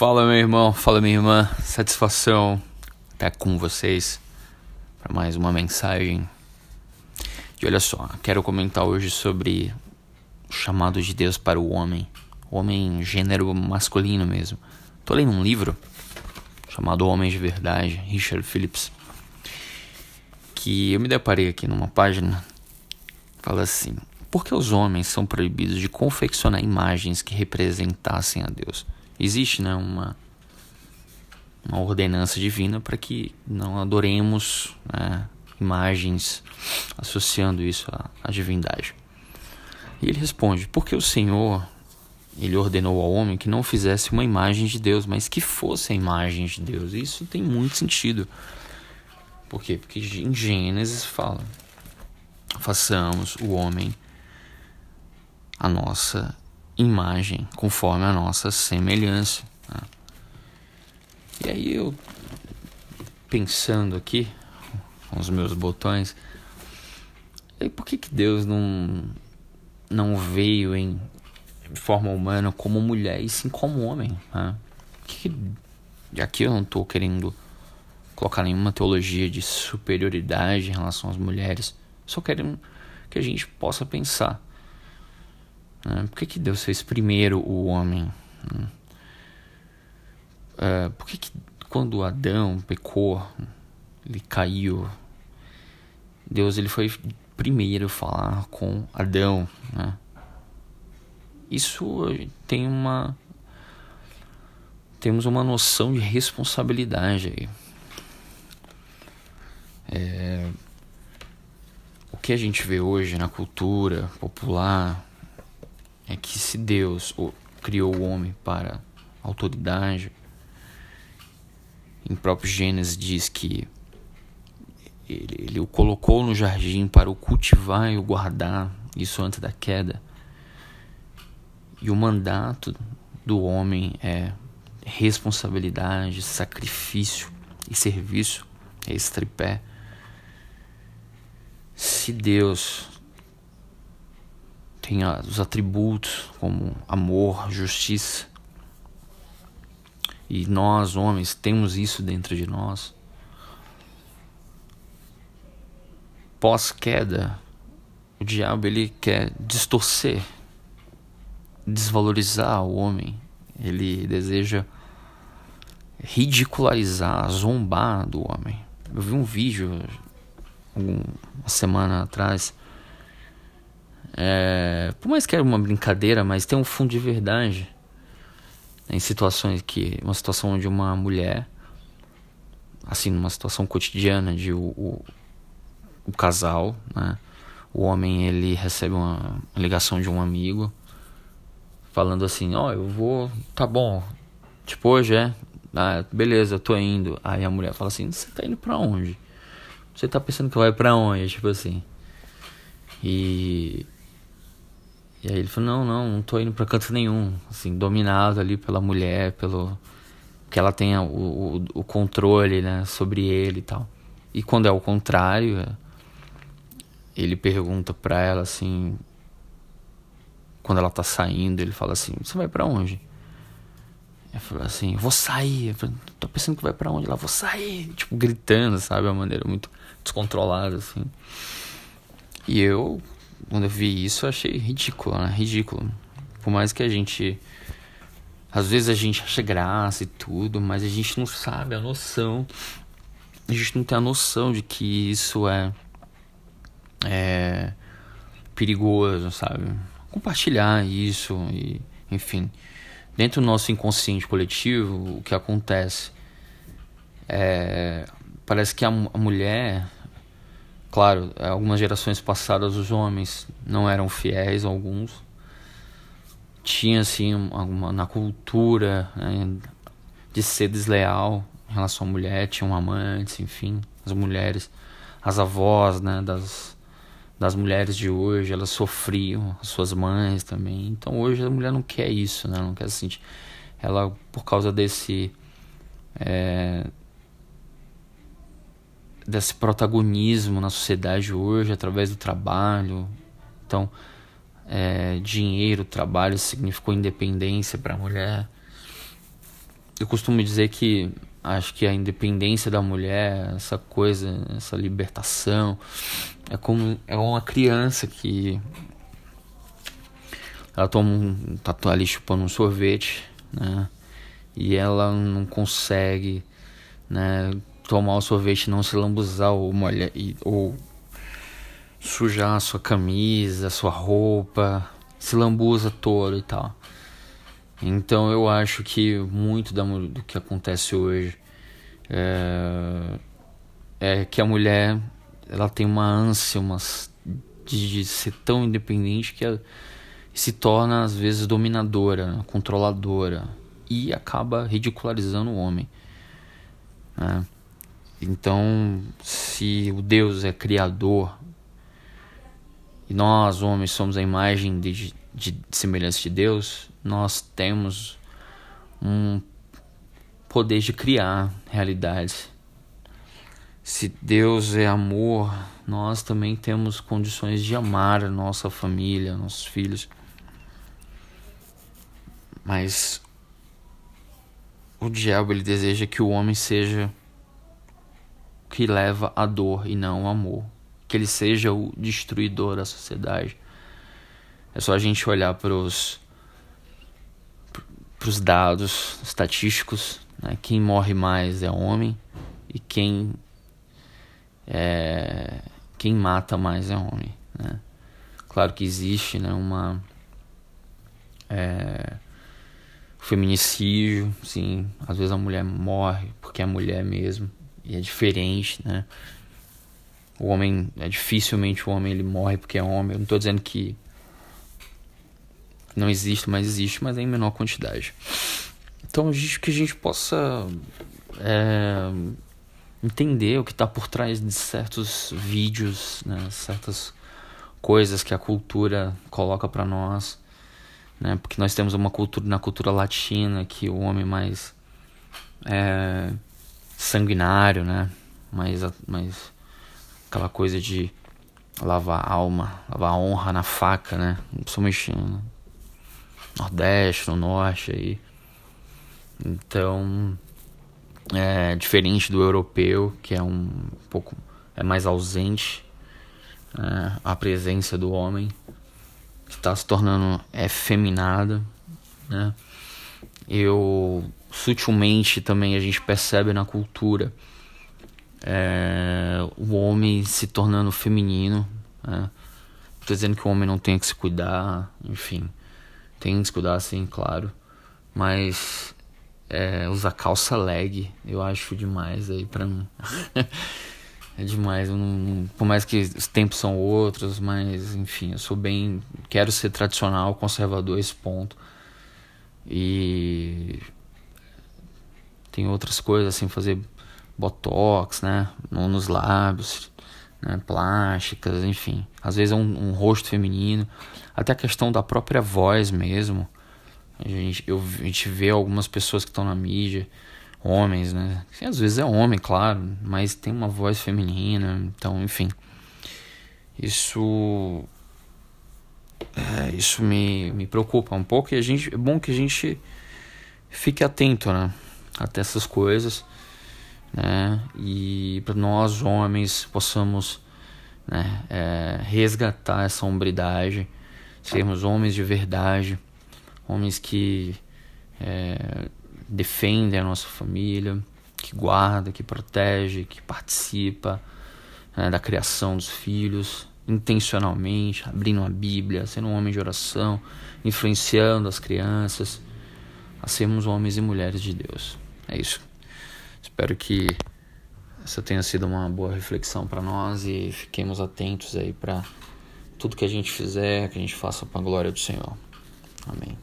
Fala meu irmão, fala minha irmã, satisfação estar com vocês para mais uma mensagem. E olha só, quero comentar hoje sobre o chamado de Deus para o homem, o homem gênero masculino mesmo. Tô lendo um livro chamado Homens de Verdade, Richard Phillips, que eu me deparei aqui numa página, fala assim: por que os homens são proibidos de confeccionar imagens que representassem a Deus? Existe né, uma, uma ordenança divina para que não adoremos né, imagens associando isso à, à divindade. E ele responde: porque o Senhor ele ordenou ao homem que não fizesse uma imagem de Deus, mas que fosse a imagem de Deus. Isso tem muito sentido. Por quê? Porque em Gênesis fala: façamos o homem a nossa imagem, conforme a nossa semelhança. Né? E aí eu, pensando aqui, com os meus botões, por que, que Deus não, não veio em forma humana como mulher e sim como homem? Né? Que, aqui eu não estou querendo colocar nenhuma teologia de superioridade em relação às mulheres, só quero que a gente possa pensar né? Por que, que Deus fez primeiro o homem? Uh, por que, que quando Adão pecou, ele caiu, Deus ele foi primeiro falar com Adão, né? Isso tem uma temos uma noção de responsabilidade aí. É, o que a gente vê hoje na cultura popular, é que se Deus criou o homem para autoridade, em próprio Gênesis diz que ele, ele o colocou no jardim para o cultivar e o guardar, isso antes da queda. E o mandato do homem é responsabilidade, sacrifício e serviço, é esse tripé. Se Deus tem os atributos como amor, justiça. E nós, homens, temos isso dentro de nós. Pós-queda, o diabo ele quer distorcer, desvalorizar o homem. Ele deseja ridicularizar, zombar do homem. Eu vi um vídeo uma semana atrás é, por mais que era uma brincadeira, mas tem um fundo de verdade em situações que uma situação onde uma mulher assim numa situação cotidiana de o, o, o casal né o homem ele recebe uma ligação de um amigo falando assim ó oh, eu vou tá bom tipo hoje é ah, beleza eu tô indo. Aí a mulher fala assim você tá indo para onde? Você tá pensando que vai para onde? Tipo assim. E e aí ele falou: Não, não, não tô indo pra canto nenhum. Assim, dominado ali pela mulher, pelo. Que ela tenha o, o, o controle, né, sobre ele e tal. E quando é o contrário, ele pergunta pra ela assim. Quando ela tá saindo, ele fala assim: Você vai para onde? Ela falou assim: Vou sair. Tô pensando que vai para onde? Ela, vou sair. Tipo, gritando, sabe? A maneira muito descontrolada, assim. E eu, quando eu vi isso, eu achei ridículo, né? Ridículo. Por mais que a gente. Às vezes a gente acha graça e tudo, mas a gente não sabe a noção. A gente não tem a noção de que isso é. É. perigoso, sabe? Compartilhar isso e. Enfim. Dentro do nosso inconsciente coletivo, o que acontece? É, parece que a, a mulher Claro, algumas gerações passadas os homens não eram fiéis, alguns. Tinha, assim, alguma, na cultura né, de ser desleal em relação à mulher, tinham amantes, enfim, as mulheres, as avós né, das, das mulheres de hoje, elas sofriam, as suas mães também. Então hoje a mulher não quer isso, né, não quer se sentir. Ela, por causa desse. É, desse protagonismo na sociedade hoje através do trabalho. Então, é, dinheiro, trabalho significou independência para a mulher. eu costumo dizer que acho que a independência da mulher, essa coisa, essa libertação, é como é uma criança que ela toma um, tá ali chupando um sorvete, né? E ela não consegue, né, tomar o sorvete, não se lambuzar ou molhar ou sujar a sua camisa, a sua roupa, se lambuza todo e tal. Então eu acho que muito do que acontece hoje é, é que a mulher ela tem uma ânsia uma, de, de ser tão independente que ela se torna às vezes dominadora, controladora e acaba ridicularizando o homem. Né? Então, se o Deus é criador e nós, homens, somos a imagem de, de, de semelhança de Deus, nós temos um poder de criar realidades. Se Deus é amor, nós também temos condições de amar a nossa família, nossos filhos. Mas o diabo ele deseja que o homem seja que leva a dor e não o amor que ele seja o destruidor da sociedade. É só a gente olhar para os dados estatísticos, né? quem morre mais é homem e quem é, quem mata mais é homem. Né? Claro que existe né, uma é, feminicídio, sim, às vezes a mulher morre porque é mulher mesmo e é diferente, né? O homem, é dificilmente o homem ele morre porque é homem. Eu não estou dizendo que não existe, mas existe, mas é em menor quantidade. Então, que a gente possa é, entender o que está por trás de certos vídeos, né, certas coisas que a cultura coloca para nós, né, porque nós temos uma cultura na cultura latina que o homem mais é, sanguinário, né, mais, mais aquela coisa de lavar alma, lavar honra na faca, né? Principalmente no Nordeste, no Norte aí. Então, é diferente do europeu, que é um pouco é mais ausente é, a presença do homem, que está se tornando efeminada, né? Eu sutilmente também a gente percebe na cultura é, o homem se tornando feminino. Né? Tô dizendo que o homem não tem que se cuidar, enfim, tem que se cuidar sim, claro, mas é, usar calça leg eu acho demais aí pra mim. é demais, não, por mais que os tempos são outros, mas enfim, eu sou bem. Quero ser tradicional, conservador esse ponto. E tem outras coisas assim, fazer botox, né, nos lábios, né, plásticas, enfim. Às vezes é um, um, rosto feminino, até a questão da própria voz mesmo. A gente, eu, a gente vê algumas pessoas que estão na mídia, homens, né? Assim, às vezes é homem, claro, mas tem uma voz feminina, então, enfim. Isso é, isso me, me preocupa um pouco e a gente é bom que a gente fique atento, né? Até essas coisas né? E para nós homens possamos né, é, resgatar essa hombridade, sermos homens de verdade, homens que é, defendem a nossa família, que guarda, que protege, que participa né, da criação dos filhos intencionalmente, abrindo a Bíblia, sendo um homem de oração, influenciando as crianças a sermos homens e mulheres de Deus. É isso. Espero que essa tenha sido uma boa reflexão para nós e fiquemos atentos aí para tudo que a gente fizer, que a gente faça para a glória do Senhor. Amém.